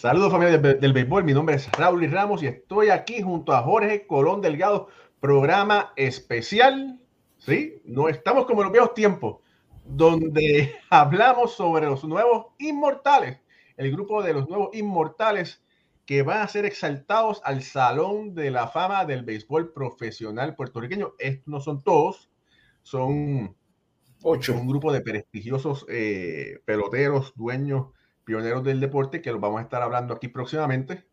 Saludos familia del, del, béisbol, mi nombre es Raúl y Ramos y estoy aquí junto a Jorge Colón Delgado, programa especial, ¿sí? No estamos como en los viejos tiempos, donde hablamos sobre los nuevos inmortales, el grupo de los nuevos inmortales que van a ser exaltados al Salón de la Fama del Béisbol Profesional Puertorriqueño. Estos no son todos, son ocho, un grupo de prestigiosos eh, peloteros, dueños pioneros del deporte, que los vamos a estar hablando aquí próximamente.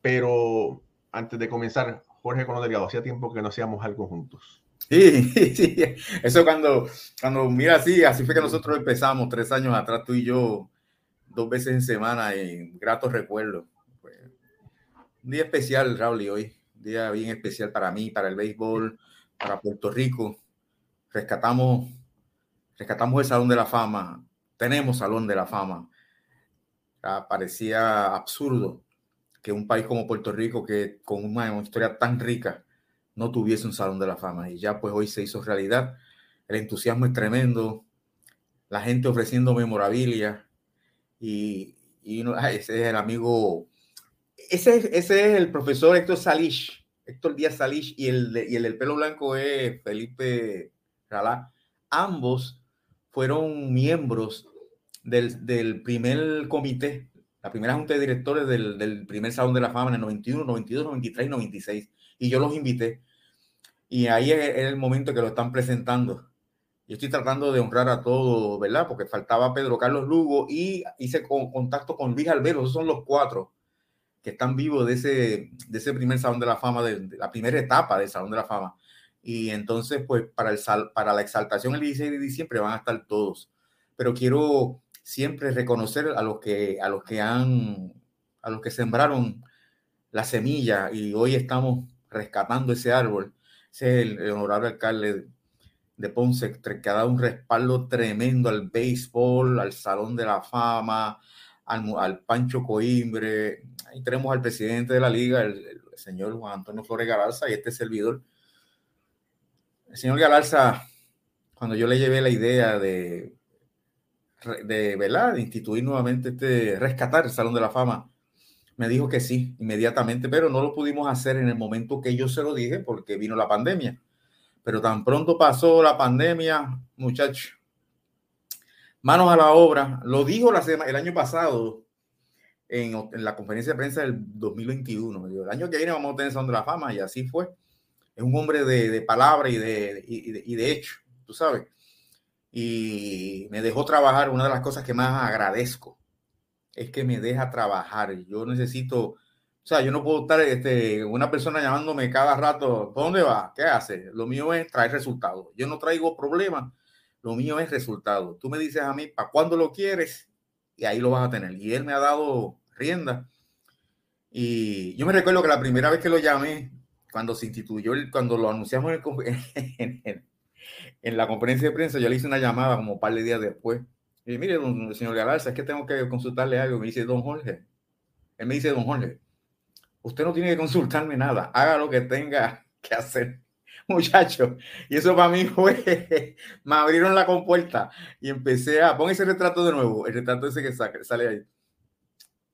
Pero antes de comenzar, Jorge Cono Delgado, hacía tiempo que no hacíamos algo juntos. Sí, sí, eso cuando, cuando mira así, así fue que nosotros empezamos tres años atrás, tú y yo, dos veces en semana, en gratos recuerdos. un día especial, Raúl, y hoy, un día bien especial para mí, para el béisbol, para Puerto Rico. Rescatamos, rescatamos el Salón de la Fama, tenemos Salón de la Fama parecía absurdo que un país como Puerto Rico, que con una historia tan rica, no tuviese un salón de la fama. Y ya pues hoy se hizo realidad. El entusiasmo es tremendo, la gente ofreciendo memorabilia y, ese es el amigo, ese, ese es el profesor Héctor Salish, Héctor Díaz Salish y el, y el del pelo blanco es Felipe Ralá. Ambos fueron miembros del, primer comité, la primera junta de directores del, del, primer Salón de la Fama en el 91, 92, 93 y 96. Y yo los invité. Y ahí es, el momento que lo están presentando. Yo estoy tratando de honrar a todos, ¿verdad? Porque faltaba Pedro Carlos Lugo y hice contacto con Luis Albero. Esos son los cuatro que están vivos de ese, de ese primer Salón de la Fama, de, la primera etapa del Salón de la Fama. Y entonces, pues, para, el, para la exaltación el 16 de diciembre van a estar todos. Pero quiero siempre reconocer a los que, a los que han, a los que sembraron la semilla y hoy estamos rescatando ese árbol. Ese es el, honorable alcalde de Ponce, que ha dado un respaldo tremendo al béisbol, al Salón de la Fama, al, Pancho Coimbre. Ahí tenemos al presidente de la liga, el, señor Juan Antonio Flores Galarza, y este servidor. El señor Galarza, cuando yo le llevé la idea de de, ¿verdad? de instituir nuevamente este, rescatar el Salón de la Fama. Me dijo que sí, inmediatamente, pero no lo pudimos hacer en el momento que yo se lo dije porque vino la pandemia. Pero tan pronto pasó la pandemia, muchachos, manos a la obra. Lo dijo la semana, el año pasado en, la conferencia de prensa del 2021. el año que viene vamos a tener Salón de la Fama y así fue. Es un hombre de, de palabra y de, y de hecho, tú sabes y me dejó trabajar. Una de las cosas que más agradezco es que me deja trabajar. Yo necesito, o sea, yo no puedo estar este, una persona llamándome cada rato, ¿por dónde va? ¿Qué hace? Lo mío es traer resultados. Yo no traigo problemas, lo mío es resultados. Tú me dices a mí, ¿para cuándo lo quieres? Y ahí lo vas a tener. Y él me ha dado rienda. Y yo me recuerdo que la primera vez que lo llamé, cuando se instituyó, cuando lo anunciamos en el, en la conferencia de prensa yo le hice una llamada como un par de días después. Y mire, don, señor Galarza, es que tengo que consultarle algo. Me dice, don Jorge. Él me dice, don Jorge, usted no tiene que consultarme nada. Haga lo que tenga que hacer, muchacho. Y eso para mí fue, me abrieron la compuerta y empecé a, pon ese retrato de nuevo, el retrato ese que sale ahí.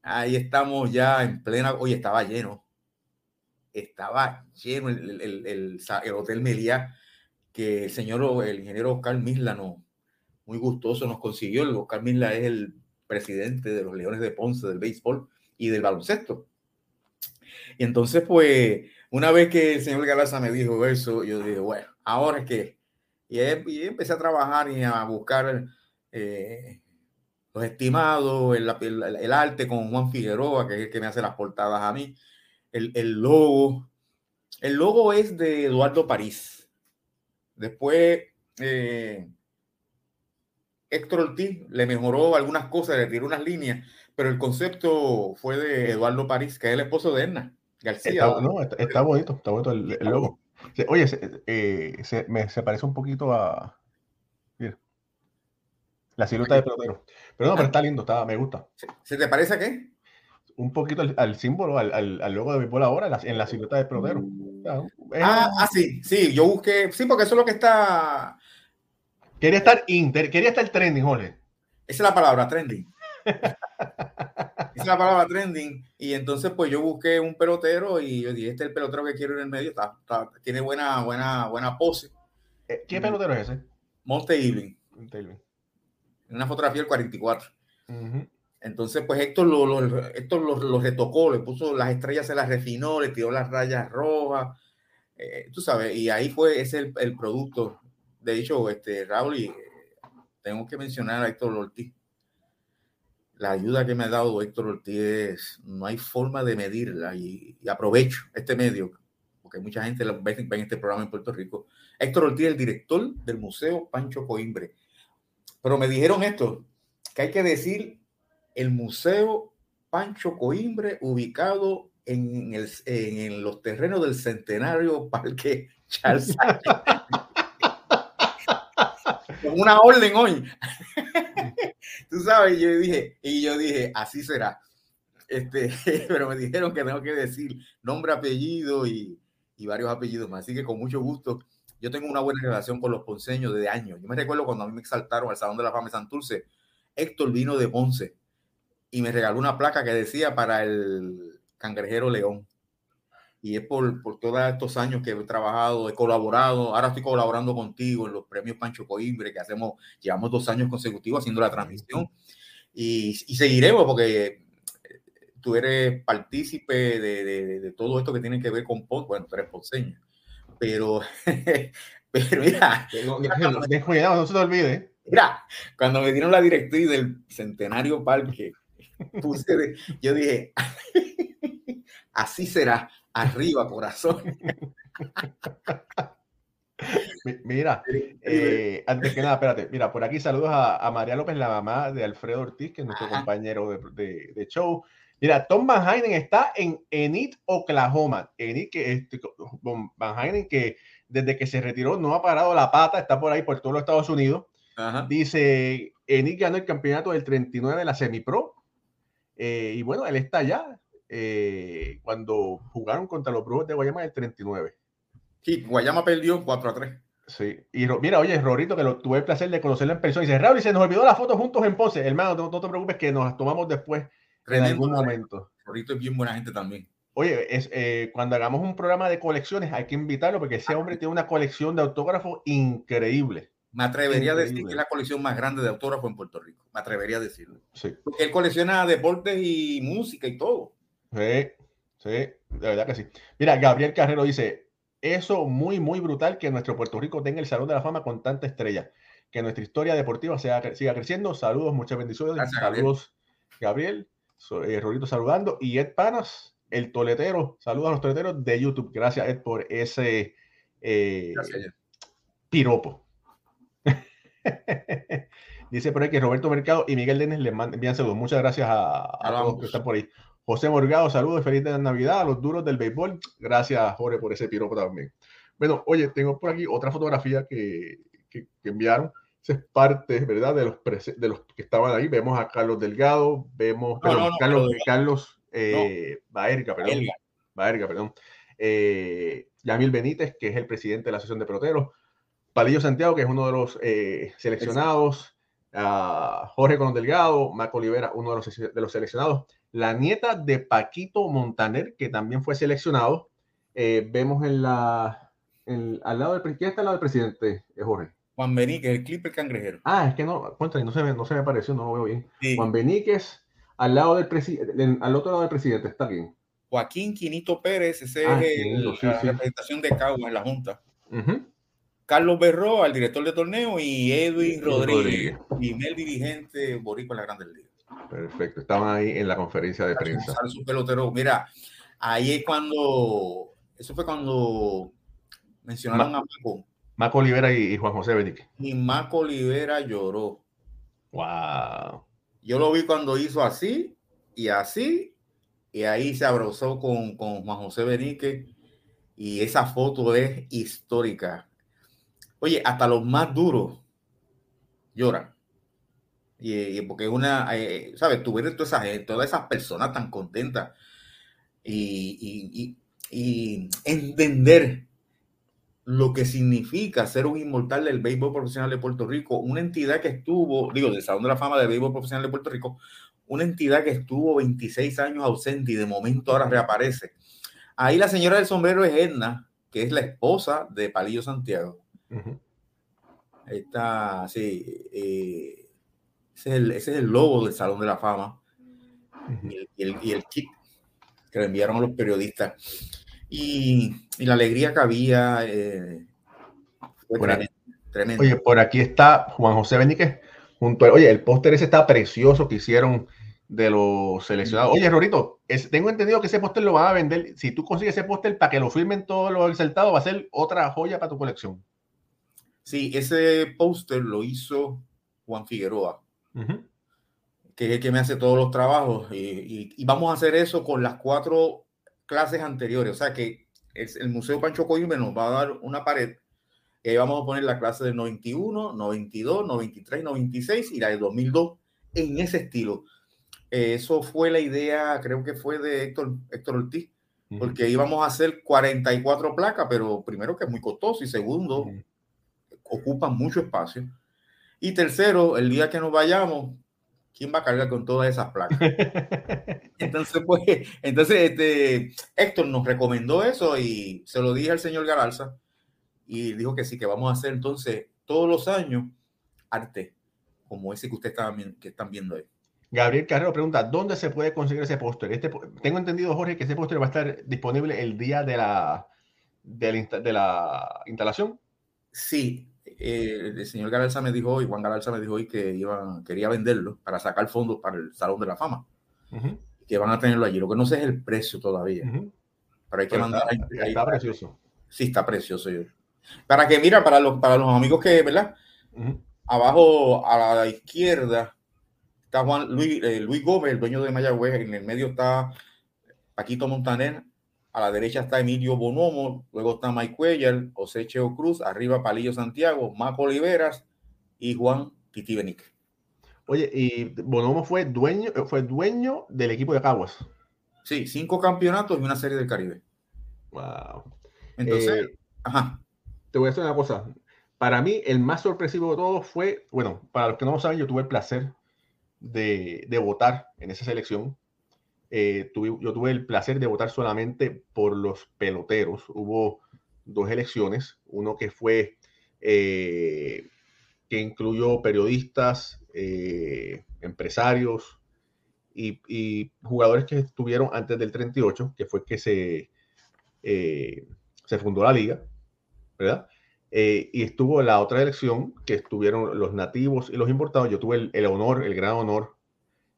Ahí estamos ya en plena, oye, estaba lleno. Estaba lleno el, el, el, el Hotel Meliá que el señor, el ingeniero Oscar Mislano, muy gustoso, nos consiguió. El Oscar Misla es el presidente de los Leones de Ponce del béisbol y del baloncesto. Y entonces, pues, una vez que el señor Galaza me dijo eso, yo dije, bueno, ahora es que. Y, empecé a trabajar y a buscar eh, los estimados, el, el, arte con Juan Figueroa, que es el que me hace las portadas a mí, el, el logo. El logo es de Eduardo París Después, eh, Héctor Ortiz le mejoró algunas cosas, le tiró unas líneas, pero el concepto fue de Eduardo París, que es el esposo de Erna García. Está, no, está, bonito, está bonito el, logo. Oye, eh, se, me, se, parece un poquito a. Mira, la silueta de pelotero. Pero no, pero está lindo, está, me gusta. ¿Se te parece a qué? Un poquito al, símbolo, al, al, logo de mi ahora, en la silueta de pelotero. Ah, ah, sí, sí, yo busqué, sí, porque eso es lo que está. Quería estar inter, quería estar trending, Jorge. Esa es la palabra, trending. Esa es la palabra trending. Y entonces, pues yo busqué un pelotero y yo dije, este es el pelotero que quiero en el medio. Está, tiene buena, buena, buena pose. Eh, ¿Qué pelotero es ese? Monte Evening. Una fotografía del 44. Entonces, pues Héctor lo, lo, retocó, le puso las estrellas, se las refinó, le tiró las rayas rojas. Eh, tú sabes, y ahí fue ese el, el producto. De hecho, este, Raúl, y, eh, tengo que mencionar a Héctor Ortiz. La ayuda que me ha dado Héctor Ortiz no hay forma de medirla y, aprovecho este medio, porque mucha gente lo ve, en este programa en Puerto Rico. Héctor Ortiz, el director del Museo Pancho Coimbre. Pero me dijeron esto, que hay que decir el Museo Pancho Coimbre, ubicado en, el, en los terrenos del centenario Parque Charles. Con una orden hoy. Tú sabes, yo dije, y yo dije, así será. Este, pero me dijeron que tengo que decir nombre, apellido y, y varios apellidos más. Así que con mucho gusto yo tengo una buena relación con los ponceños desde años. Yo me recuerdo cuando a mí me exaltaron al Salón de la Fama de Santurce, Héctor vino de Ponce y me regaló una placa que decía para el cangrejero León. Y es por, por todos estos años que he trabajado, he colaborado. Ahora estoy colaborando contigo en los premios Pancho Coimbre, que hacemos, llevamos dos años consecutivos haciendo la transmisión. Y, y seguiremos porque eh, tú eres partícipe de, de, de, todo esto que tiene que ver con Bueno, tú eres ponceño. Pero, pero mira. cuidado, no se te olvide. Mira, cuando me dieron la directriz del Centenario Parque, puse yo dije, así será, arriba, corazón. Mira, eh, antes que nada, espérate, mira, por aquí saludos a, María López, la mamá de Alfredo Ortiz, que es nuestro compañero de, de, show. Mira, Tom Van Heinen está en Enid, Oklahoma. Enid, que este, Van Heinen, que desde que se retiró no ha parado la pata, está por ahí por todos los Estados Unidos. Dice, Enid ganó el campeonato del 39 de la Semi-Pro. Eh, y bueno, él está allá eh, cuando jugaron contra los Brujos de Guayama el 39. Sí, Guayama perdió 4 a 3. Sí, y mira, oye, Rorito, que lo, tuve el placer de conocerlo en persona. Y dice, Raúl, y se nos olvidó la foto juntos en Ponce. Hermano, no, te preocupes que nos tomamos después en algún momento. Rorito es bien buena gente también. Oye, es, eh, cuando hagamos un programa de colecciones hay que invitarlo porque ese hombre tiene una colección de autógrafos increíble. Me atrevería a decir que es la colección más grande de autógrafos en Puerto Rico. Me atrevería a decirlo. Sí. Porque él colecciona deportes y música y todo. Sí, sí, de verdad que sí. Mira, Gabriel Carrero dice, eso muy, muy brutal que nuestro Puerto Rico tenga el Salón de la Fama con tanta estrella. Que nuestra historia deportiva sea, siga creciendo. Saludos, muchas bendiciones. Saludos, Gabriel. Eh, Rolito saludando. Y Ed Panas, el toletero. Saludos a los toleteros de YouTube. Gracias, Ed, por ese eh, piropo. Dice por ahí que Roberto Mercado y Miguel Denis le envían saludos. Muchas gracias a, todos que están por ahí. José Morgado, saludos, feliz de Navidad a los duros del béisbol. Gracias, Jorge, por ese piropo también. Bueno, oye, tengo por aquí otra fotografía que, que, enviaron. Esa es parte, ¿verdad? De los, de los que estaban ahí. Vemos a Carlos Delgado, vemos a Carlos, Carlos eh, Baerga, perdón. Baerga, perdón. Eh, Yamil Benítez, que es el presidente de la Asociación de Peloteros. Palillo Santiago, que es uno de los eh, seleccionados. Jorge Colón Delgado, Marco Olivera, uno de los, de los seleccionados la nieta de Paquito Montaner, que también fue seleccionado. Eh, vemos en la, al lado del ¿quién está al lado del presidente, eh, Jorge? Juan Beníquez, el clip el cangrejero. Ah, es que no, cuéntame, no se me, no se me pareció, no lo veo bien. Juan Beníquez, al lado del presidente, al otro lado del presidente, está bien. Joaquín Quinito Pérez, ese ah, es la representación de Cagua en la Junta. Carlos Berro, al director de torneo, y Edwin Rodríguez, primer dirigente boricua en la Grandes Ligas. Perfecto, estaban ahí en la conferencia de prensa. Su pelotero. Mira, ahí es cuando, eso fue cuando mencionaron a Maco. Maco Olivera y, Juan José Benique. Y Maco Olivera lloró. Wow. Yo lo vi cuando hizo así y así, y ahí se abrazó con, con Juan José Benique, y esa foto es histórica. Oye, hasta los más duros lloran. Y, porque es una, eh, ¿sabes? Tú ves todas esas, personas tan contentas y, entender lo que significa ser un inmortal del béisbol profesional de Puerto Rico, una entidad que estuvo, digo, del Salón de la Fama del béisbol profesional de Puerto Rico, una entidad que estuvo 26 años ausente y de momento ahora reaparece. Ahí la señora del sombrero es Edna, que es la esposa de Palillo Santiago. Ahí está, sí. Eh, ese, es el, ese, es el, logo del Salón de la Fama. y, el, y, el, kit que le enviaron a los periodistas. Y, y la alegría que había. Eh, fue tremendo, tremendo. Oye, por aquí está Juan José Benítez junto a, Oye, el póster ese está precioso que hicieron de los seleccionados. Oye, Rorito, tengo entendido que ese póster lo van a vender. Si tú consigues ese póster para que lo firmen todos los exaltados, va a ser otra joya para tu colección. Sí, ese póster lo hizo Juan Figueroa, que es el que me hace todos los trabajos. Y, y, vamos a hacer eso con las cuatro clases anteriores. O sea que es, el Museo Pancho Coimbe nos va a dar una pared y ahí vamos a poner la clase del 91, 92, 93, 96 y la de 2002 en ese estilo eso fue la idea, creo que fue de Héctor, Héctor Ortiz, porque íbamos a hacer 44 placas, pero primero que es muy costoso y segundo, ocupan mucho espacio. Y tercero, el día que nos vayamos, ¿quién va a cargar con todas esas placas? entonces, pues, entonces, este, Héctor nos recomendó eso y se lo dije al señor Garalza y dijo que sí, que vamos a hacer entonces todos los años arte, como ese que ustedes están, que están viendo ahí. Gabriel Carrero pregunta, ¿dónde se puede conseguir ese póster? Este, tengo entendido, Jorge, que ese póster va a estar disponible el día de la, de la, instalación. Sí, eh, el señor Galarza me dijo hoy, Juan Galarza me dijo hoy que iba, quería venderlo para sacar fondos para el Salón de la Fama, que van a tenerlo allí. Lo que no sé es el precio todavía. Pero hay que mandar. Está, precioso. Sí, está precioso. Para que, mira, para los, para los amigos que, ¿verdad? Abajo a la izquierda está Juan Luis, eh, Luis Gómez, el dueño de Mayagüez, en el medio está Paquito Montaner, a la derecha está Emilio Bonomo, luego está Mike Cuellar, José Cheo Cruz, arriba Palillo Santiago, Maco Oliveras y Juan Titi Benique. Oye, y Bonomo fue dueño, fue dueño del equipo de Caguas. Sí, cinco campeonatos y una serie del Caribe. Wow. Entonces, eh, ajá. Te voy a decir una cosa. Para mí, el más sorpresivo de todos fue, bueno, para los que no lo saben, yo tuve el placer de, votar en esa selección. Eh, yo tuve el placer de votar solamente por los peloteros. Hubo dos elecciones, uno que fue eh, que incluyó periodistas, eh, empresarios y, jugadores que estuvieron antes del 38, que fue que se, se fundó la liga, ¿verdad? Eh, y estuvo la otra elección que estuvieron los nativos y los importados. Yo tuve el, honor, el gran honor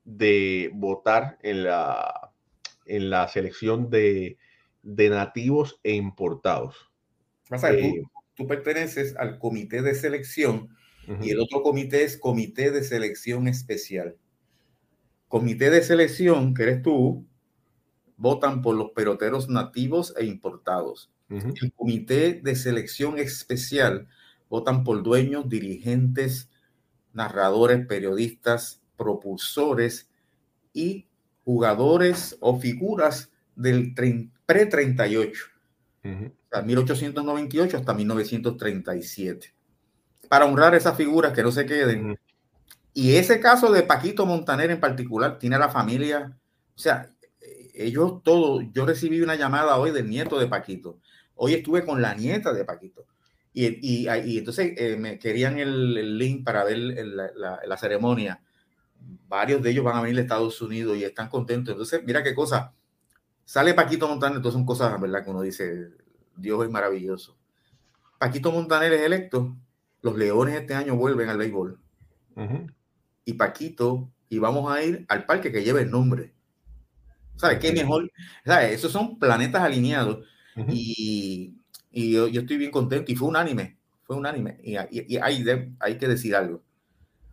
de votar en la, en la selección de, de nativos e importados. Eh, tú, perteneces al comité de selección y el otro comité es comité de selección especial. Comité de selección, que eres tú, votan por los peloteros nativos e importados. El comité de selección especial votan por dueños, dirigentes, narradores, periodistas, propulsores y jugadores o figuras del pre-38, uh 1898 hasta 1937, para honrar esas figuras que no se queden. Y ese caso de Paquito Montaner en particular tiene a la familia, o sea, ellos todos, yo recibí una llamada hoy del nieto de Paquito, Hoy estuve con la nieta de Paquito. Y, y, y entonces eh, me querían el, link para ver la, la, ceremonia. Varios de ellos van a venir a Estados Unidos y están contentos. Entonces, mira qué cosa. Sale Paquito Montaner, entonces son cosas, ¿verdad? Que uno dice, Dios es maravilloso. Paquito Montaner es electo. Los Leones este año vuelven al béisbol. Y Paquito, y vamos a ir al parque que lleva el nombre. ¿Sabes qué mejor? ¿Sabes? Esos son planetas alineados. Y, y yo, yo, estoy bien contento y fue unánime, fue unánime. Y, y, y hay, hay que decir algo.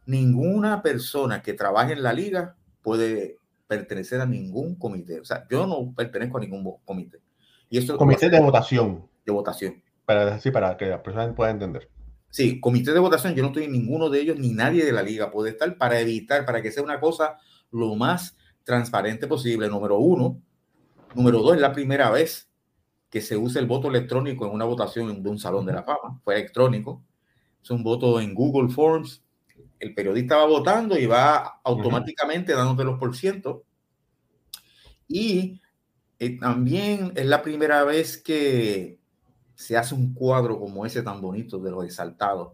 Ninguna persona que trabaje en la liga puede pertenecer a ningún comité. O sea, yo no pertenezco a ningún comité. Y eso comité de votación. De votación. Para, decir para que la persona pueda entender. Sí, comité de votación, yo no estoy en ninguno de ellos, ni nadie de la liga puede estar para evitar, para que sea una cosa lo más transparente posible. Número uno. Número dos, es la primera vez que se use el voto electrónico en una votación de un salón de la fama. Fue electrónico. Es un voto en Google Forms el periodista va votando y va automáticamente dándote los por ciento. Y eh, también es la primera vez que se hace un cuadro como ese tan bonito de los exaltados.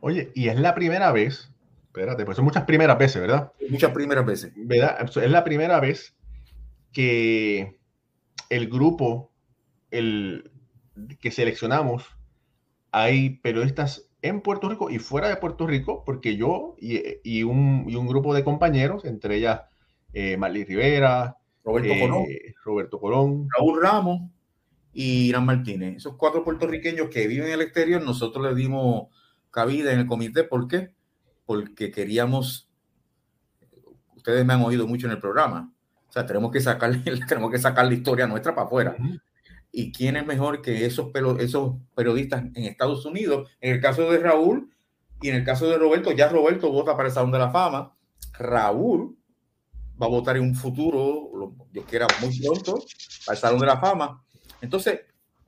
Oye, y es la primera vez, espérate, pues son muchas primeras veces, ¿verdad? Muchas primeras veces. ¿Verdad? Es la primera vez que el grupo el, que seleccionamos, hay periodistas en Puerto Rico y fuera de Puerto Rico, porque yo y, un, grupo de compañeros, entre ellas eh, Marley Rivera, Roberto Colón, eh, Roberto Colón, Raúl Ramos y Irán Martínez. Esos cuatro puertorriqueños que viven en el exterior, nosotros les dimos cabida en el comité. ¿Por qué? Porque queríamos, ustedes me han oído mucho en el programa, o sea, tenemos que sacar, tenemos que sacar la historia nuestra para afuera. ¿Y quién es mejor que esos, esos periodistas en Estados Unidos? En el caso de Raúl y en el caso de Roberto, ya Roberto vota para el Salón de la Fama. Raúl va a votar en un futuro, yo quiera muy pronto, para el Salón de la Fama. Entonces,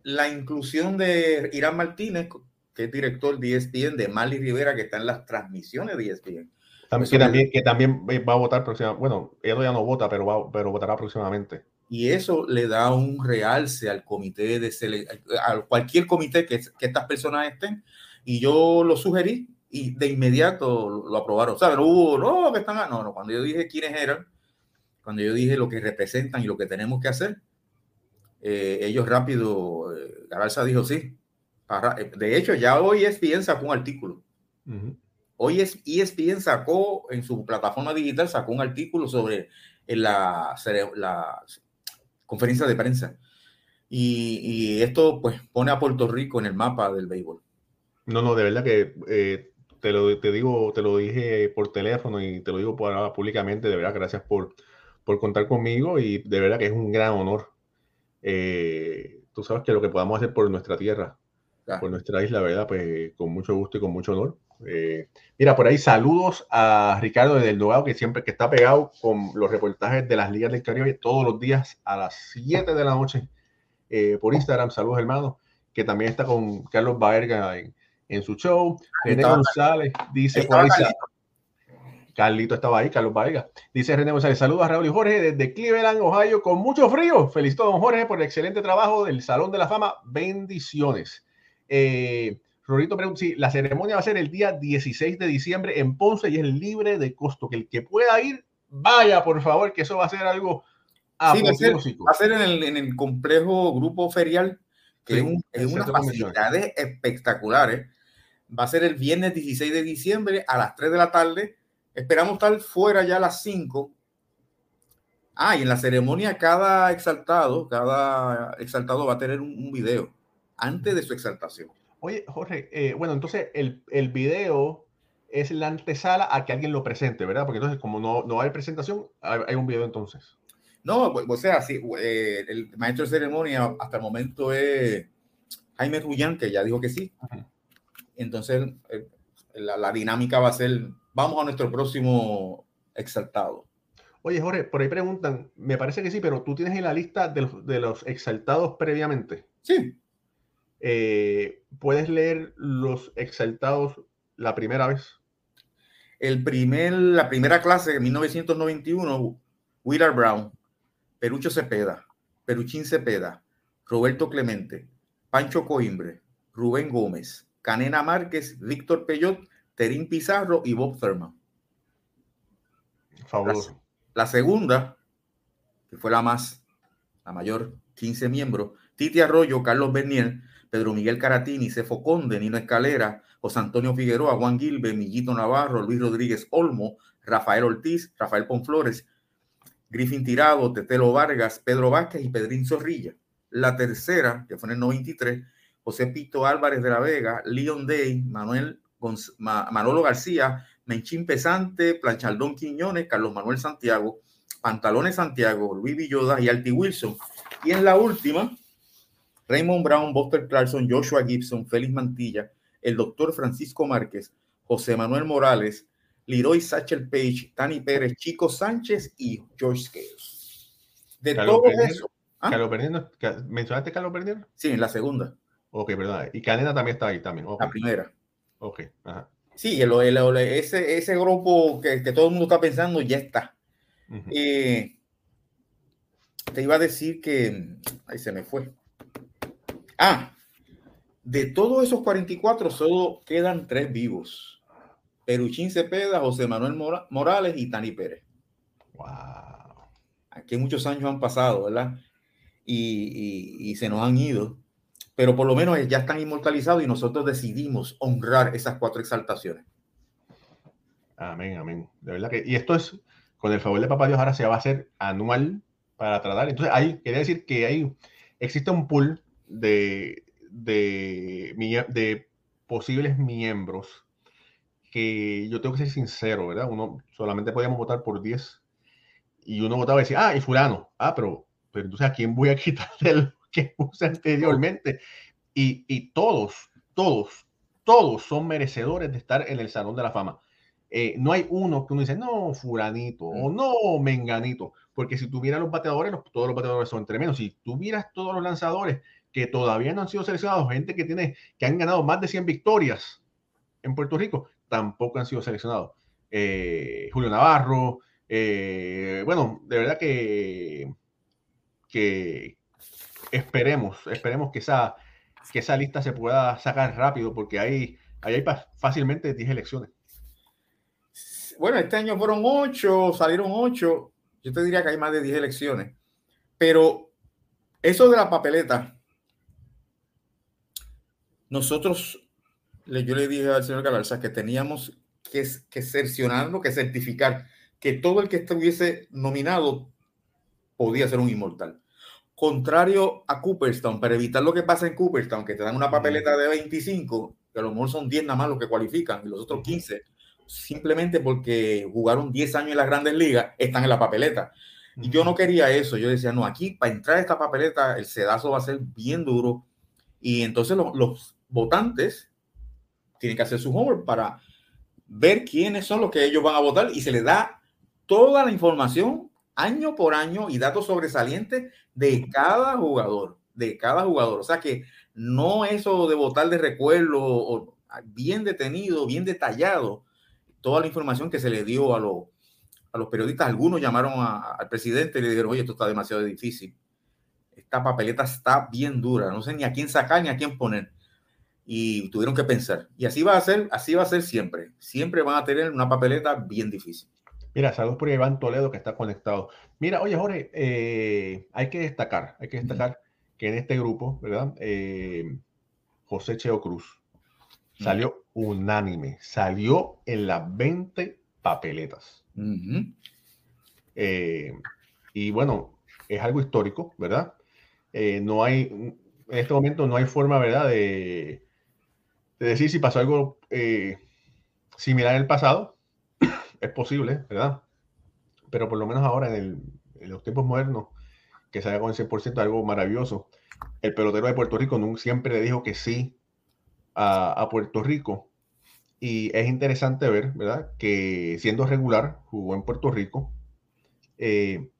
la inclusión de Irán Martínez, que es director de ESPN, de Mali Rivera, que está en las transmisiones de ESPN. También, que, también, que también va a votar próximamente. Bueno, ella ya no vota, pero, va, pero votará próximamente. Y eso le da un realce al comité de a cualquier comité que, que estas personas estén. Y yo lo sugerí y de inmediato lo aprobaron. O sea, no hubo, no, que están, no, no, cuando yo dije quiénes eran, cuando yo dije lo que representan y lo que tenemos que hacer, eh, ellos rápido, eh, dijo sí. Eh, de hecho, ya hoy ESPN sacó un artículo. Hoy es, ESPN sacó en su plataforma digital, sacó un artículo sobre la, la conferencia de prensa. Y, esto pues pone a Puerto Rico en el mapa del béisbol. No, no, de verdad que eh, te lo te digo, te lo dije por teléfono y te lo digo públicamente, de verdad, gracias por, por contar conmigo y de verdad que es un gran honor eh, tú sabes que lo que podamos hacer por nuestra tierra, por nuestra isla, ¿verdad? Pues con mucho gusto y con mucho honor. Eh, mira, por ahí saludos a Ricardo desde el Dogado, que siempre que está pegado con los reportajes de las ligas del Caribe todos los días a las 7 de la noche eh, por Instagram. Saludos, hermano, que también está con Carlos Baerga en, su show. René González dice por ahí, Carlito estaba ahí, Carlos Vaiga. Dice René González, saludos a Raúl y Jorge desde Cleveland, Ohio, con mucho frío. Felicito a don Jorge por el excelente trabajo del Salón de la Fama. Bendiciones. Eh, Rorito pregunta si la ceremonia va a ser el día 16 de diciembre en Ponce y es libre de costo. Que el que pueda ir, vaya, por favor, que eso va a ser algo sí, va, a ser, va a ser en el, en el complejo grupo ferial, que es, un, unas facilidades espectaculares. Va a ser el viernes 16 de diciembre a las 3 de la tarde Esperamos estar fuera ya a las 5. Ah, y en la ceremonia cada exaltado, cada exaltado va a tener un, video antes de su exaltación. Oye, Jorge, eh, bueno, entonces el, el, video es la antesala a que alguien lo presente, ¿verdad? Porque entonces como no, no hay presentación, hay, un video entonces. No, o sea, sí, eh, el maestro de ceremonia hasta el momento es Jaime Rullán, que ya dijo que sí. Entonces, eh, la, la, dinámica va a ser vamos a nuestro próximo exaltado. Oye, Jorge, por ahí preguntan, me parece que sí, pero tú tienes en la lista de los, exaltados previamente. Sí. Eh, ¿Puedes leer los exaltados la primera vez? El primer, la primera clase de 1991, Willard Brown, Perucho Cepeda, Peruchín Cepeda, Roberto Clemente, Pancho Coimbre, Rubén Gómez, Canena Márquez, Víctor Peyot Terín Pizarro y Bob Thurman. Fabuloso. La, segunda, que fue la más, la mayor, 15 miembros, Titi Arroyo, Carlos Bernier, Pedro Miguel Caratini, Cefo Conde, Nino Escalera, José Antonio Figueroa, Juan Gilbe, Millito Navarro, Luis Rodríguez Olmo, Rafael Ortiz, Rafael Ponflores, Griffin Tirado, Tetelo Vargas, Pedro Vázquez y Pedrín Zorrilla. La tercera, que fue en el 93, José Pito Álvarez de la Vega, Leon Day, Manuel Manolo García, Menchín Pesante, Planchaldón Quiñones, Carlos Manuel Santiago, Pantalones Santiago, Luis Villoda y Alti Wilson. Y en la última, Raymond Brown, Buster Clarkson, Joshua Gibson, Félix Mantilla, el doctor Francisco Márquez, José Manuel Morales, Leroy Satchel Page, Tani Pérez, Chico Sánchez y George Scales. De todo eso. ¿ah? Carlos ¿Mencionaste Carlos Bernier? Sí, en la segunda. Ok, verdad. Y Canena también está ahí también. La primera. Ok. Ajá. Sí, ese, ese grupo que, todo el mundo está pensando ya está. Eh, te iba a decir que. Ahí se me fue. Ah, de todos esos 44 solo quedan tres vivos. Peruchín Cepeda, José Manuel Morales y Tani Pérez. Wow. Aquí muchos años han pasado, ¿verdad? y, se nos han ido, pero por lo menos ya están inmortalizados y nosotros decidimos honrar esas cuatro exaltaciones. Amén, amén. De verdad que, y esto es, con el favor de Papá Dios, ahora se va a hacer anual para tratar. Entonces, ahí quería decir que hay, existe un pool de, de, de posibles miembros que yo tengo que ser sincero, ¿verdad? Uno solamente podíamos votar por 10 y uno votaba y decía, ah, y fulano, ah, pero pero entonces a quién voy a quitar de lo que puse anteriormente. Y, y, todos, todos, todos son merecedores de estar en el Salón de la Fama. Eh, no hay uno que uno dice, no, furanito o no, menganito, porque si tuvieras los bateadores, todos los bateadores son tremendos. Si tuvieras todos los lanzadores que todavía no han sido seleccionados, gente que tiene, que han ganado más de 100 victorias en Puerto Rico, tampoco han sido seleccionados. Eh, Julio Navarro, eh, bueno, de verdad que que esperemos, esperemos que esa, que esa lista se pueda sacar rápido, porque ahí, ahí hay fácilmente 10 elecciones. Bueno, este año fueron 8, salieron 8. Yo te diría que hay más de 10 elecciones. Pero eso de la papeleta, nosotros, yo le dije al señor Galarza que teníamos que, que cercionarlo, que certificar que todo el que estuviese nominado podía ser un inmortal. Contrario a Cooperstown, para evitar lo que pasa en Cooperstown, que te dan una papeleta de 25, que a lo mejor son 10 nada más los que cualifican y los otros 15, simplemente porque jugaron 10 años en las grandes ligas, están en la papeleta. Y yo no quería eso, yo decía, no, aquí para entrar a esta papeleta el sedazo va a ser bien duro. Y entonces los, los votantes tienen que hacer su homework para ver quiénes son los que ellos van a votar y se les da toda la información año por año y datos sobresalientes de cada jugador, de cada jugador. O sea que no eso de votar de recuerdo, bien detenido, bien detallado, toda la información que se le dio a, a los periodistas. Algunos llamaron al presidente y le dijeron, oye, esto está demasiado difícil. Esta papeleta está bien dura, no sé ni a quién sacar ni a quién poner. Y tuvieron que pensar. Y así va a ser, así va a ser siempre. Siempre van a tener una papeleta bien difícil. Mira, saludos por Iván Toledo que está conectado. Mira, oye Jorge, eh, hay que destacar, hay que destacar que en este grupo, ¿verdad? Eh, José Cheo Cruz salió unánime, salió en las 20 papeletas. Eh, y bueno, es algo histórico, ¿verdad? no hay, en este momento no hay forma, ¿verdad? De, de decir si pasó algo similar en el pasado es posible, ¿verdad? Pero por lo menos ahora en, los tiempos modernos, que se haga con el 100% algo maravilloso. El pelotero de Puerto Rico siempre le dijo que sí a, Puerto Rico. Y es interesante ver, ¿verdad? Que siendo regular, jugó en Puerto Rico. Eh,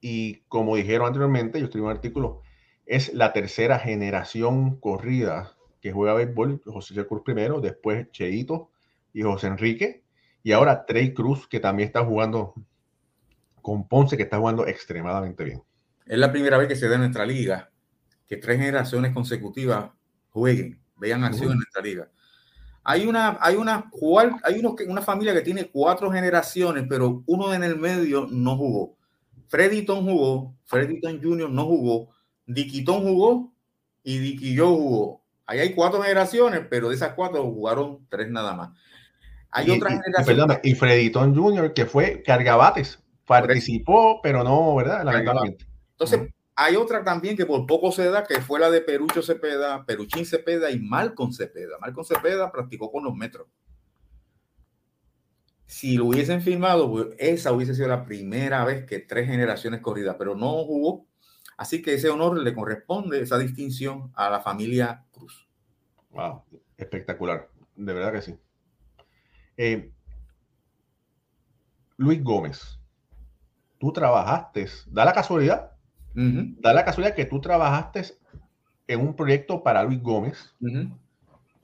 y como dijeron anteriormente, yo escribí un artículo, es la tercera generación corrida que juega béisbol. José Cruz primero, después Cheito y José Enrique. Y ahora Trey Cruz, que también está jugando con Ponce, que está jugando extremadamente bien. Es la primera vez que se da en nuestra liga que tres generaciones consecutivas jueguen, vean acción en nuestra liga. Hay una, hay una, hay una familia que tiene cuatro generaciones, pero uno en el medio no jugó. Freddyton jugó, Freddyton Jr. no jugó, Diquiton jugó y Joe jugó. Ahí hay cuatro generaciones, pero de esas cuatro jugaron tres nada más. Hay otra generación. Y, Freditón Jr., que fue cargabates, participó, pero no, ¿verdad? Lamentablemente. Entonces, hay otra también que por poco se da, que fue la de Perucho Cepeda, Peruchín Cepeda y Malcon Cepeda. Malcon Cepeda practicó con los metros. Si lo hubiesen firmado, pues, esa hubiese sido la primera vez que tres generaciones corridas, pero no jugó. Así que ese honor le corresponde, esa distinción a la familia. Wow, espectacular, de verdad que sí. Eh, Luis Gómez, tú trabajaste, da la casualidad, da la casualidad que tú trabajaste en un proyecto para Luis Gómez.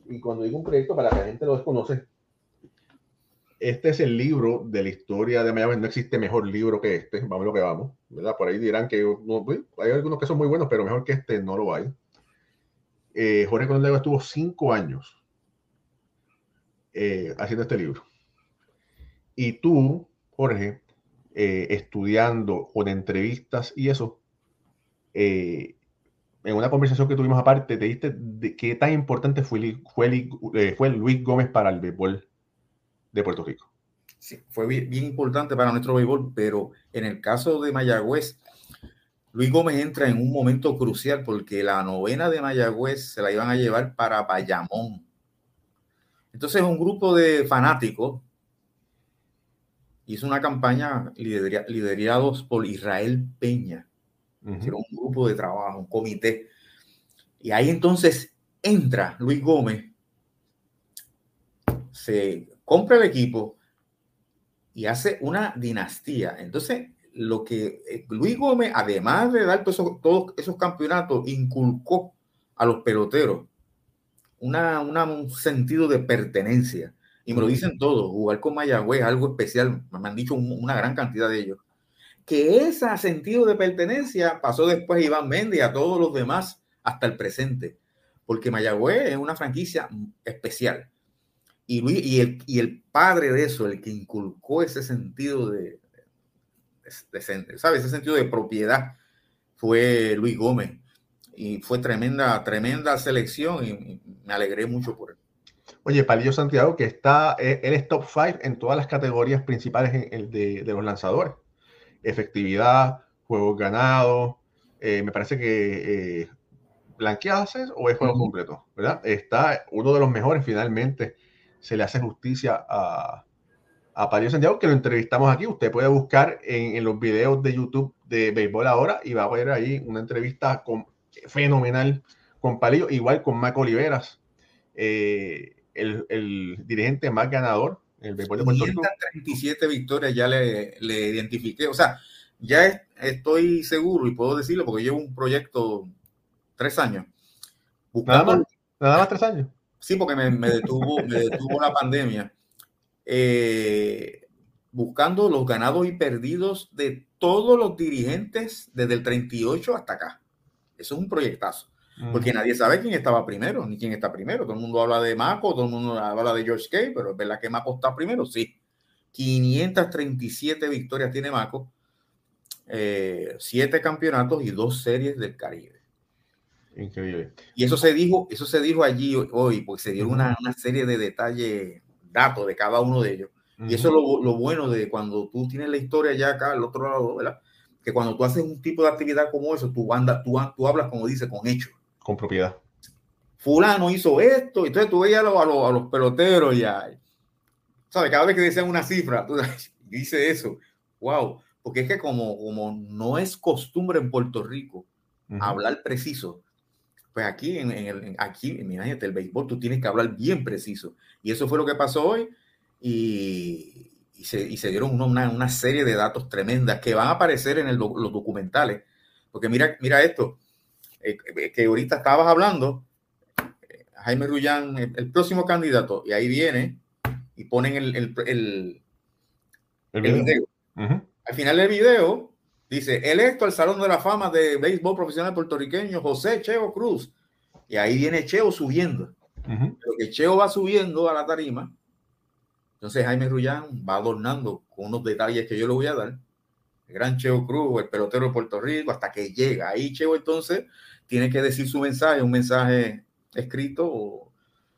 y cuando digo un proyecto, para que la gente lo desconoce, este es el libro de la historia de Mayagüez. No existe mejor libro que este. Vamos lo que vamos. ¿verdad? Por ahí dirán que pues, hay algunos que son muy buenos, pero mejor que este no lo hay. Eh, Jorge Colón estuvo cinco años eh, haciendo este libro. Y tú, Jorge, eh, estudiando con entrevistas y eso, en una conversación que tuvimos aparte, te diste de qué tan importante fue, fue, fue Luis Gómez para el béisbol de Puerto Rico. Sí, fue bien, importante para nuestro béisbol, pero en el caso de Mayagüez, Luis Gómez entra en un momento crucial porque la novena de Mayagüez se la iban a llevar para Bayamón. Entonces un grupo de fanáticos hizo una campaña liderados por Israel Peña. Era un grupo de trabajo, un comité. Y ahí entonces entra Luis Gómez, se compra el equipo y hace una dinastía. Entonces, lo que eh, Luis Gómez, además de dar todos, esos campeonatos, inculcó a los peloteros una, un sentido de pertenencia. Y me lo dicen todos, jugar con Mayagüez, algo especial, me han dicho una gran cantidad de ellos. Que ese sentido de pertenencia pasó después a Iván Méndez y a todos los demás hasta el presente. Porque Mayagüez es una franquicia especial. Y, el, y el padre de eso, el que inculcó ese sentido de, ¿sabes? Ese sentido de propiedad fue Luis Gómez. Y fue tremenda, tremenda selección y, me alegré mucho por él. Oye, Palillo Santiago, que está, eh, él es top 5 en todas las categorías principales de, de, los lanzadores. Efectividad, juegos ganados, eh, me parece que eh, blanqueadas o es juego completo, ¿verdad? Está uno de los mejores finalmente se le hace justicia a, a Santiago, que lo entrevistamos aquí. Usted puede buscar en, los videos de YouTube de Béisbol Ahora y va a ver ahí una entrevista con, fenomenal con Palillo, igual con Marco Oliveras, eh, el, dirigente más ganador el béisbol de Puerto Rico. 37 victorias ya le, le, identifiqué. O sea, ya estoy seguro y puedo decirlo porque llevo un proyecto tres años. nada más, nada más tres años. Sí, porque me, detuvo, me detuvo la pandemia. Eh, buscando los ganados y perdidos de todos los dirigentes desde el 38 hasta acá. Eso es un proyectazo. Porque nadie sabe quién estaba primero, ni quién está primero. Todo el mundo habla de Maco, todo el mundo habla de George Kay, pero es verdad que Maco está primero, sí. 537 victorias tiene Maco, eh, siete campeonatos y dos series del Caribe. Increíble. Y eso se dijo, eso se dijo allí hoy, porque se dieron una, serie de detalles, datos de cada uno de ellos. Y eso es lo, bueno de cuando tú tienes la historia ya acá al otro lado, ¿verdad? Que cuando tú haces un tipo de actividad como eso, tú, andas, tú, tú hablas, como dice, con hechos. Con propiedad. Fulano hizo esto, entonces tú veías a los, a los, peloteros ya. ¿Sabes? Cada vez que decían una cifra, tú dices eso. Wow. Porque es que como, como no es costumbre en Puerto Rico hablar preciso, pues aquí, en, el, aquí, imagínate, el béisbol, tú tienes que hablar bien preciso. Y eso fue lo que pasó hoy. Y, y, se, y se, dieron una, una, serie de datos tremendas que van a aparecer en el, los documentales. Porque mira, mira esto, eh, eh, que ahorita estabas hablando, eh, Jaime Rullán, el, próximo candidato, y ahí viene y ponen el, el, el, el video. Al final del video, Dice, electo al Salón de la Fama de Béisbol Profesional Puertorriqueño, José Cheo Cruz. Y ahí viene Cheo subiendo. Pero que Cheo va subiendo a la tarima. Entonces Jaime Rullán va adornando con unos detalles que yo le voy a dar. El gran Cheo Cruz, el pelotero de Puerto Rico, hasta que llega. Ahí Cheo entonces tiene que decir su mensaje, un mensaje escrito o,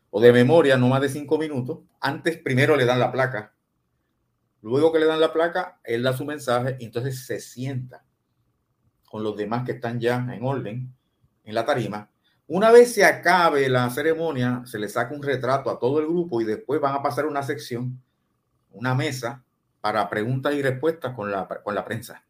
o de memoria, no más de cinco minutos. Antes primero le dan la placa Luego que le dan la placa, él da su mensaje y entonces se sienta con los demás que están ya en orden en la tarima. Una vez se acabe la ceremonia, se le saca un retrato a todo el grupo y después van a pasar una sección, una mesa para preguntas y respuestas con la, con la prensa.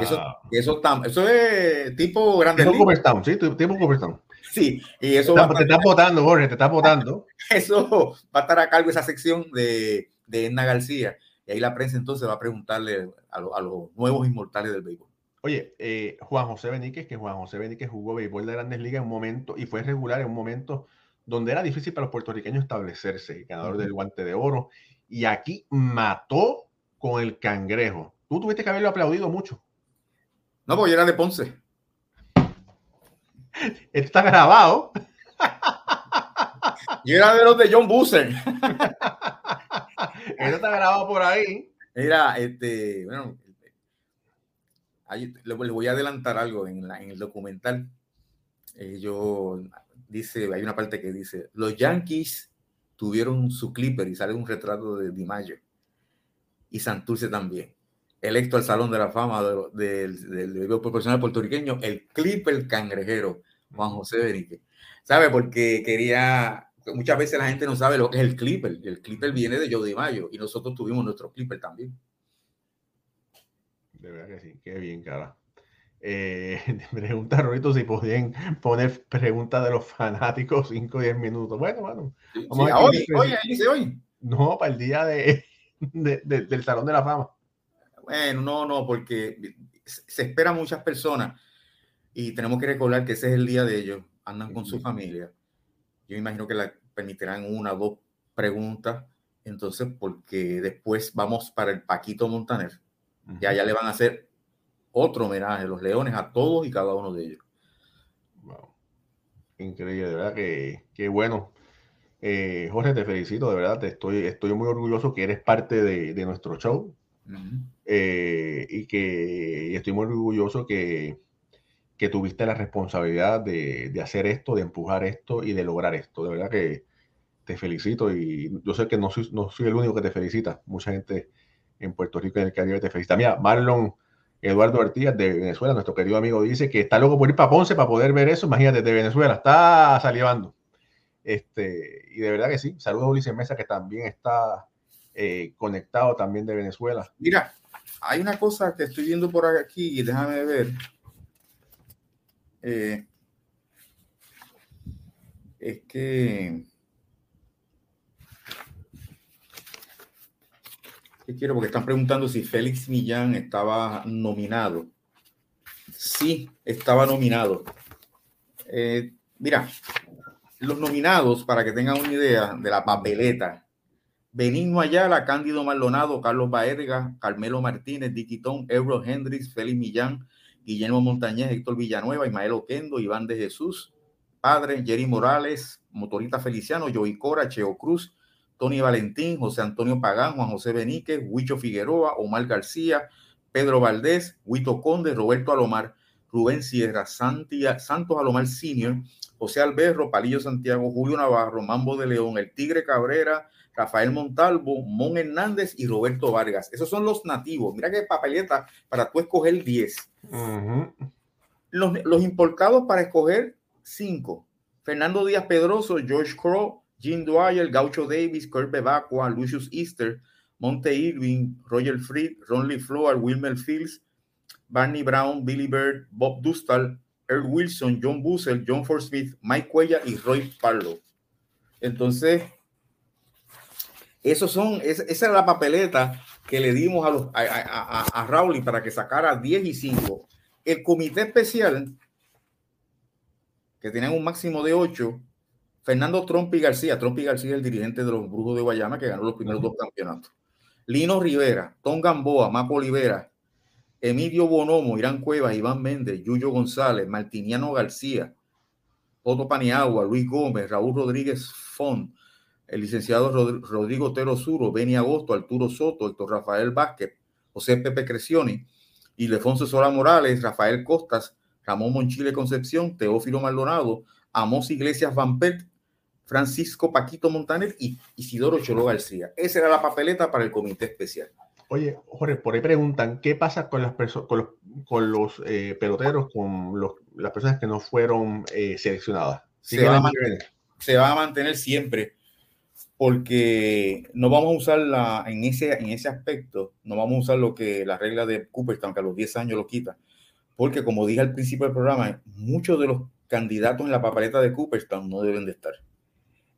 Eso, eso, eso, es tipo grande. Tipo sí, tipo Cooperstown. Sí, y eso. Te, va te estás votando, Jorge, te estás votando. Eso va a estar a cargo esa sección de, de Edna García. Y ahí la prensa entonces va a preguntarle a, los nuevos inmortales del béisbol. Oye, eh, Juan José Beníquez, que Juan José Beníquez jugó béisbol de grandes ligas en un momento y fue regular en un momento donde era difícil para los puertorriqueños establecerse, ganador del guante de oro, y aquí mató con el cangrejo. Tú tuviste que haberlo aplaudido mucho. No, porque yo era de Ponce. Esto está grabado. Yo era de los de John Busser. Esto está grabado por ahí. Mira, este, bueno, le, voy a adelantar algo en, el documental. Eh, yo dice, hay una parte que dice, los Yankees tuvieron su clipper y sale un retrato de Di Mayo y Santurce también. Electo al Salón de la Fama del, del, profesional puertorriqueño, el clipper cangrejero, Juan José Benítez. ¿Sabe? Porque quería, muchas veces la gente no sabe lo que es el clipper. El clipper viene de Joe Mayo y nosotros tuvimos nuestro clipper también. De verdad que sí, qué bien, cara. Eh, pregunta Rolito si podían poner preguntas de los fanáticos 5 o 10 minutos. Bueno, bueno. Vamos a hoy, hoy, dice hoy. No, para el día de, del Salón de la Fama. Bueno, no, no, porque se espera muchas personas y tenemos que recordar que ese es el día de ellos. Andan con su familia. Yo imagino que la permitirán una o dos preguntas. Entonces, porque después vamos para el Paquito Montaner. Y allá le van a hacer otro homenaje a los leones a todos y cada uno de ellos. Wow. Increíble, de verdad que, bueno. Eh, Jorge, te felicito, de verdad, te estoy, estoy muy orgulloso que eres parte de, nuestro show eh, y que estoy muy orgulloso que, que tuviste la responsabilidad de, hacer esto, de empujar esto y de lograr esto. De verdad que te felicito y yo sé que no soy, no soy el único que te felicita. Mucha gente en Puerto Rico y en el Caribe te felicita. Mira, Marlon Eduardo Artigas de Venezuela, nuestro querido amigo, dice que está loco por ir para Ponce para poder ver eso. Imagínate, de Venezuela, está salivando. Este, y de verdad que sí. Saludos a Ulises Mesa, que también está eh, conectado también de Venezuela. Mira, hay una cosa que estoy viendo por aquí, déjame ver. Eh, es que ¿Qué quiero? Porque están preguntando si Félix Millán estaba nominado. Sí, estaba nominado. Eh, mira, los nominados, para que tengan una idea de la papeleta, Benigno Ayala, Cándido Maldonado, Carlos Baerga, Carmelo Martínez, Diquitón, Euro Hendrix, Félix Millán, Guillermo Montañez, Héctor Villanueva, Ismael Oquendo, Iván de Jesús, Padre, Jerry Morales, Motorita Feliciano, Joey Cora, Cheo Cruz, Tony Valentín, José Antonio Pagán, Juan José Beníquez, Huicho Figueroa, Omar García, Pedro Valdés, Huito Conde, Roberto Alomar, Rubén Sierra, Santos Alomar Senior, José Alberro, Palillo Santiago, Julio Navarro, Mambo de León, El Tigre Cabrera, Rafael Montalvo, Mon Hernández y Roberto Vargas. Esos son los nativos. Mira qué papeleta para tú escoger 10. los, los importados para escoger 5. Fernando Díaz Pedroso, George Crow, Jim Dwyer, Gaucho Davis, Kurt Bevacqua, Lucius Easter, Monte Irving, Roger Fried, Ron Lee Floor, Wilmer Fields, Barney Brown, Billy Bird, Bob Dustal, Earl Wilson, John Bussell, John Smith, Mike Cuella y Roy Parlow. Entonces, esos son, esa es la papeleta que le dimos a, los, para que sacara 10 y 5. El comité especial, que tienen un máximo de 8, Fernando Trompi García, Trompi García el dirigente de los Brujos de Guayama que ganó los primeros dos campeonatos. Lino Rivera, Tom Gamboa, Maco Olivera, Emilio Bonomo, Irán Cuevas, Iván Méndez, Yuyo González, Martiniano García, Otto Paniagua, Luis Gómez, Raúl Rodríguez Font, el licenciado Rodrigo Otero Suro, Beni Agosto, Arturo Soto, Héctor Rafael Vázquez, José Pepe Crecioni, Ildefonso Sola Morales, Rafael Costas, Ramón Monchile Concepción, Teófilo Maldonado, Amos Iglesias Van Pelt, Francisco Paquito Montaner y Isidoro Cholo García. Esa era la papeleta para el comité especial. Oye, Jorge, por ahí preguntan, ¿qué pasa con, las con los, con los eh, peloteros, con las personas que no fueron eh, seleccionadas? Se va, se va, a mantener siempre, porque no vamos a usar la, en, ese, en ese aspecto, no vamos a usar lo que la regla de Cooperstown, que a los 10 años lo quita, porque como dije al principio del programa, muchos de los candidatos en la papeleta de Cooperstown no deben de estar.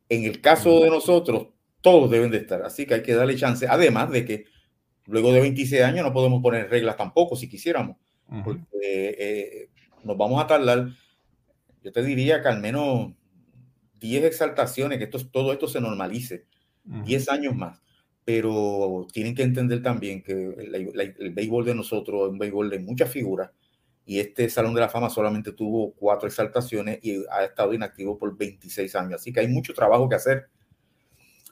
En el caso de nosotros, todos deben de estar, así que hay que darle chance. Además de que luego de 26 años no podemos poner reglas tampoco si quisiéramos, porque eh, nos vamos a tardar, yo te diría que al menos 10 exaltaciones, que esto, todo esto se normalice, 10 años más. Pero tienen que entender también que el, béisbol de nosotros es un béisbol de muchas figuras y este Salón de la Fama solamente tuvo cuatro exaltaciones y ha estado inactivo por 26 años. Así que hay mucho trabajo que hacer,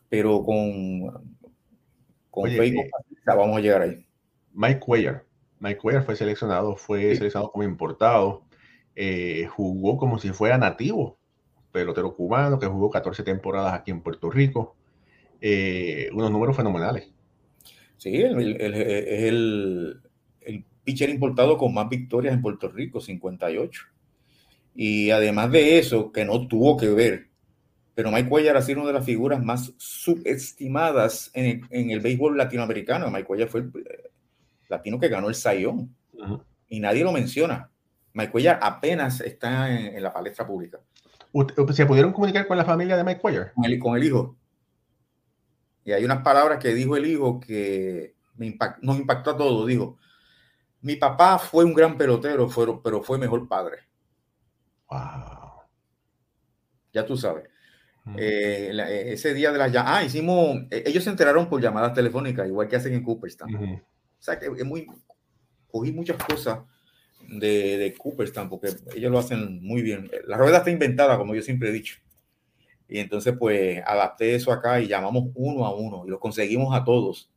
pero con, con Facebook eh, vamos a llegar ahí. Mike Cuellar. Mike Cuellar fue seleccionado, fue seleccionado como importado, eh, jugó como si fuera nativo pelotero cubano que jugó 14 temporadas aquí en Puerto Rico. Eh, unos números fenomenales. Sí, es el, el, pitcher importado con más victorias en Puerto Rico, 58. Y además de eso, que no tuvo que ver, pero Mike Cuellar ha sido una de las figuras más subestimadas en el, béisbol latinoamericano. Mike Cuellar fue el eh, latino que ganó el Sayón y nadie lo menciona. Mike Cuellar apenas está en la palestra pública. ¿Se pudieron comunicar con la familia de Mike Cuellar? Con el, hijo. Y hay unas palabras que dijo el hijo que nos impactó a todos. Dijo, mi papá fue un gran pelotero, pero fue mejor padre. Wow. Ya tú sabes. Eh, eh, ese día de las ah hicimos eh, ellos se enteraron por llamadas telefónicas igual que hacen en Cooperstown o sea que es muy cogí muchas cosas de, de Cooperstown, porque ellos lo hacen muy bien. La rueda está inventada, como yo siempre he dicho. Y entonces, pues, adapté eso acá y llamamos uno a uno y lo conseguimos a todos.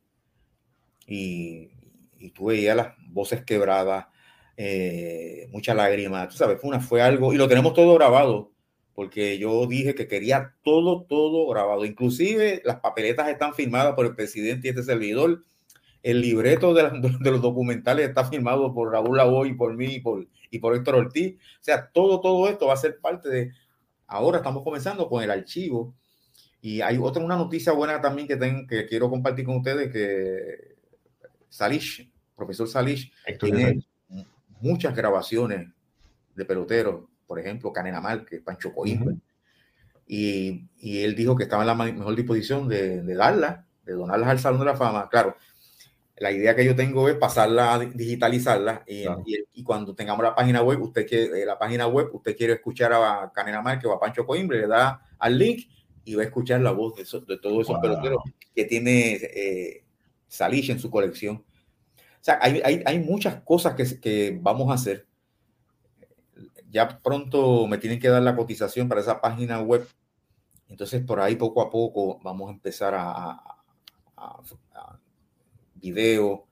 Y, y tú veías las voces quebradas, eh, mucha lágrima, tú sabes, fue, una, fue algo, y lo tenemos todo grabado, porque yo dije que quería todo, todo grabado. Inclusive las papeletas están firmadas por el presidente y este servidor el libreto de, los documentales está firmado por Raúl Lavoy y por mí y por, y por Héctor Ortiz. O sea, todo, todo esto va a ser parte de... Ahora estamos comenzando con el archivo. Y hay otra, una noticia buena también que, tengo, que quiero compartir con ustedes, que Salish, profesor Salish, tiene muchas grabaciones de peloteros, por ejemplo, Canena Márquez, Pancho Coín. y, y, él dijo que estaba en la mejor disposición de, de darlas, de donarlas al Salón de la Fama. Claro, la idea que yo tengo es pasarla, digitalizarla y, y, cuando tengamos la página web, usted quiere, eh, la página web, usted quiere escuchar a Canena Márquez o a Pancho Coimbre, le da al link y va a escuchar la voz de, de todos esos peloteros que tiene eh, en su colección. O sea, hay, hay, hay muchas cosas que, que, vamos a hacer. Ya pronto me tienen que dar la cotización para esa página web. Entonces, por ahí poco a poco vamos a empezar a, a video,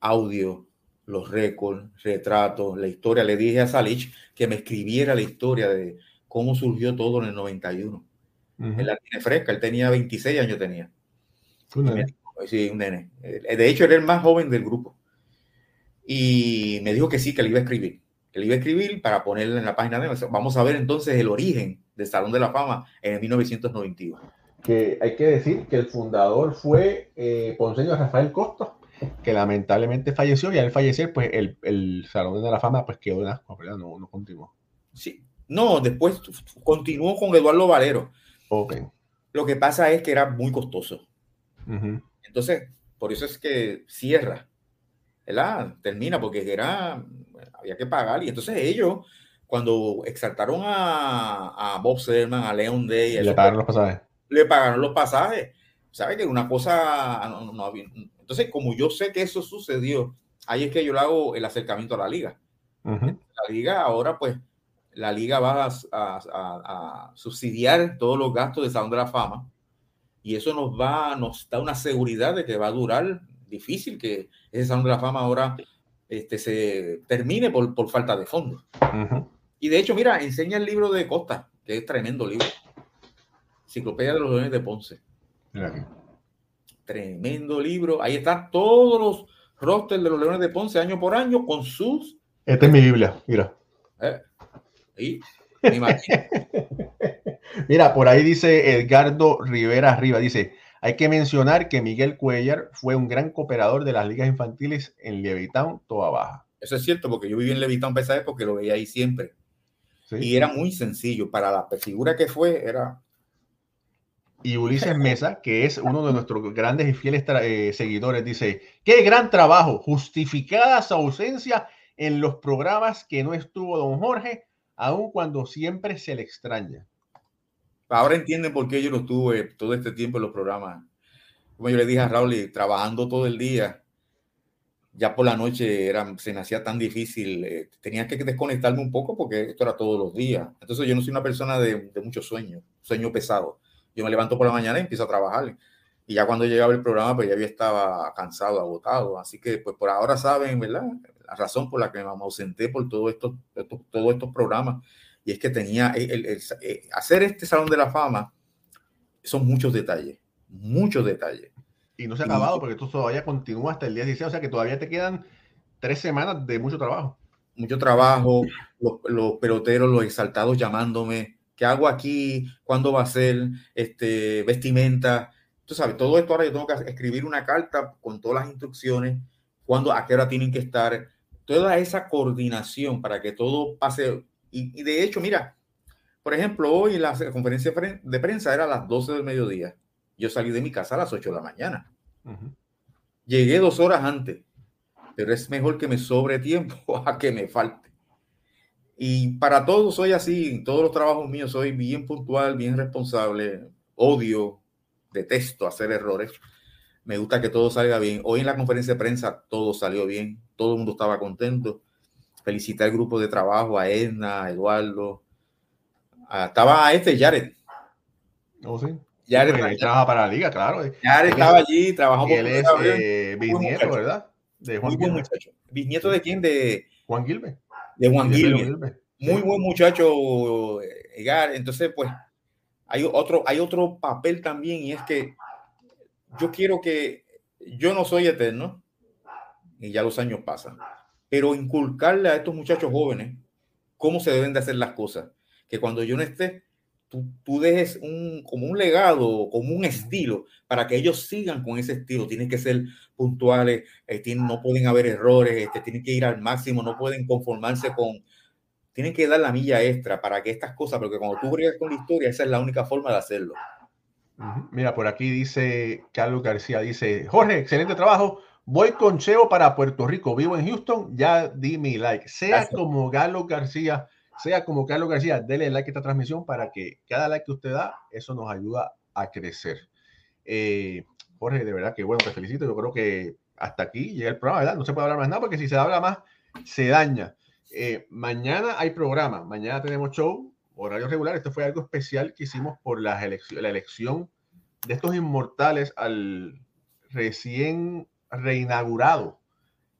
audio, los récords, retratos, la historia. Le dije a Salich que me escribiera la historia de cómo surgió todo en el 91. Él la tiene fresca, él tenía 26 años, tenía. Un nene. Sí, un nene. Eh, de hecho, era el más joven del grupo. Y me dijo que sí, que le iba a escribir. Que le iba a escribir para ponerle en la página de... Vamos a ver entonces el origen del Salón de la Fama en 1991 que hay que decir que el fundador fue eh, Ponceño Rafael Costa, que lamentablemente falleció y al fallecer, pues el, el Salón de la Fama pues quedó en asco, ¿verdad? No, no continuó. Sí, no, después continuó con Eduardo Valero. Ok. Lo que pasa es que era muy costoso. Entonces, por eso es que cierra, ¿verdad? Termina porque era, había que pagar y entonces ellos, cuando exaltaron a, a Bob Selman, a Leon Day, le pagaron los pasajes le pagaron los pasajes. ¿Sabe que una cosa no, Entonces, como yo sé que eso sucedió, ahí es que yo le hago el acercamiento a la liga. La liga ahora, pues, la liga va a, subsidiar todos los gastos de Salón de la Fama y eso nos va, nos da una seguridad de que va a durar difícil que ese Salón de la Fama ahora este, se termine por, por falta de fondos. Y de hecho, mira, enseña el libro de Costa, que es tremendo libro. Enciclopedia de los Leones de Ponce. Tremendo libro. Ahí están todos los rosters de los Leones de Ponce año por año con sus. Esta es mi Biblia, mira. Eh, mira, por ahí dice Edgardo Rivera Arriba, dice, hay que mencionar que Miguel Cuellar fue un gran cooperador de las ligas infantiles en Levitown, toda baja. Eso es cierto, porque yo viví en Levitown para esa época lo veía ahí siempre. Y era muy sencillo. Para la figura que fue, era y Ulises Mesa, que es uno de nuestros grandes y fieles eh, seguidores, dice, qué gran trabajo, justificada su ausencia en los programas que no estuvo don Jorge, aun cuando siempre se le extraña. Ahora entienden por qué yo lo tuve todo este tiempo en los programas. Como yo le dije a Raúl, trabajando todo el día, ya por la noche era, se me hacía tan difícil, eh, tenía que desconectarme un poco porque esto era todos los días. Entonces yo no soy una persona de, de mucho sueño, sueño pesado. Yo me levanto por la mañana y empiezo a trabajar. Y ya cuando llegaba el programa, pues ya había estaba cansado, agotado. Así que, pues por ahora saben, ¿verdad? La razón por la que me ausenté por todo esto, todos estos programas. Y es que tenía el, eh, hacer este Salón de la Fama, son muchos detalles, muchos detalles. Y no se ha acabado porque esto todavía continúa hasta el día 16, o sea que todavía te quedan tres semanas de mucho trabajo. Mucho trabajo, los, los peloteros, los exaltados llamándome, ¿qué hago aquí? ¿Cuándo va a ser? Este, vestimenta tú sabes, todo esto ahora yo tengo que escribir una carta con todas las instrucciones, cuándo, a qué hora tienen que estar, toda esa coordinación para que todo pase. Y, de hecho, mira, por ejemplo, hoy la conferencia de prensa era a las 12 del mediodía. Yo salí de mi casa a las 8 de la mañana. Llegué dos horas antes, pero es mejor que me sobre tiempo a que me falte. Y para todos soy así, todos los trabajos míos soy bien puntual, bien responsable, odio detesto hacer errores. Me gusta que todo salga bien. Hoy en la conferencia de prensa todo salió bien, todo el mundo estaba contento. Felicité al grupo de trabajo, a Edna, a Eduardo. estaba este Jared. Oh, sí. Jared trabaja para la liga, claro. Jared estaba allí, trabajó por él es eh, bisnieto, ¿verdad? De Juan Muy muchacho. ¿Bisnieto de quién? De Juan Gilbert. De Juan Gilbert. Muy buen muchacho, Edgar. Entonces, pues, hay otro, hay otro papel también y es que yo quiero que yo no soy eterno y ya los años pasan, pero inculcarle a estos muchachos jóvenes cómo se deben de hacer las cosas, que cuando yo no esté, tú, tú dejes un, como un legado, como un estilo, para que ellos sigan con ese estilo. Tienen que ser puntuales, eh, no pueden haber errores, este, tienen que ir al máximo, no pueden conformarse con, tienen que dar la milla extra para que estas cosas, porque cuando tú brigas con la historia, esa es la única forma de hacerlo. Mira, por aquí dice Carlos García, dice, Jorge, excelente trabajo. Voy con Cheo para Puerto Rico, vivo en Houston, ya di mi like. Sea como Carlos García, sea como Carlos García, dele like a esta transmisión para que cada like que usted da, eso nos ayuda a crecer. Eh, Jorge, de verdad que bueno, te felicito. Yo creo que hasta aquí llega el programa, ¿verdad? No se puede hablar más nada porque si se habla más, se daña. Eh, mañana hay programa, mañana tenemos show, horario regular. Esto fue algo especial que hicimos por la, elección, la elección de estos inmortales al recién reinaugurado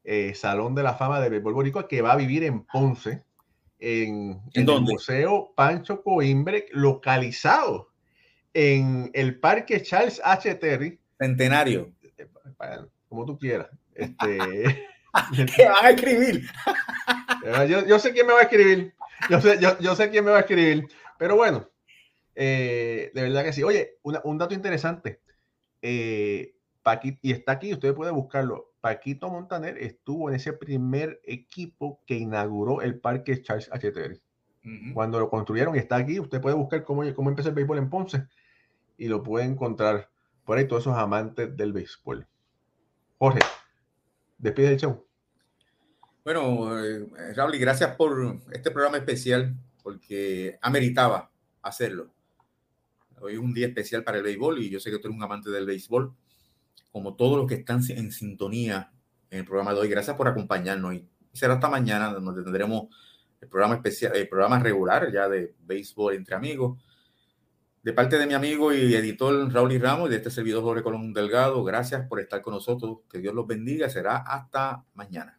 eh, Salón de la Fama de Béisbol Boricua que va a vivir en Ponce, en, el Museo Pancho Coimbre, localizado en el Parque Charles H. Terry. Centenario. Como tú quieras. Este, ¿Qué van a escribir? yo, sé quién me va a escribir. Yo sé, yo, sé quién me va a escribir. Pero bueno, eh, de verdad que sí. Oye, un dato interesante. Eh, y está aquí, usted puede buscarlo. Paquito Montaner estuvo en ese primer equipo que inauguró el parque Charles H. Terry. Cuando lo construyeron y está aquí, usted puede buscar cómo, cómo empezó el béisbol en Ponce y lo puede encontrar por ahí todos esos amantes del béisbol. Jorge, despide el show. Bueno, eh, Raúl, y gracias por este programa especial, porque ameritaba hacerlo. Hoy es un día especial para el béisbol y yo sé que tú eres un amante del béisbol, como todos los que están en sintonía en el programa de hoy. Gracias por acompañarnos y será hasta mañana donde tendremos el programa especial, el programa regular ya de béisbol entre amigos. De parte de mi amigo y editor Raúl y Ramos y de este servidor Jorge Colón Delgado, gracias por estar con nosotros. Que Dios los bendiga. Será hasta mañana.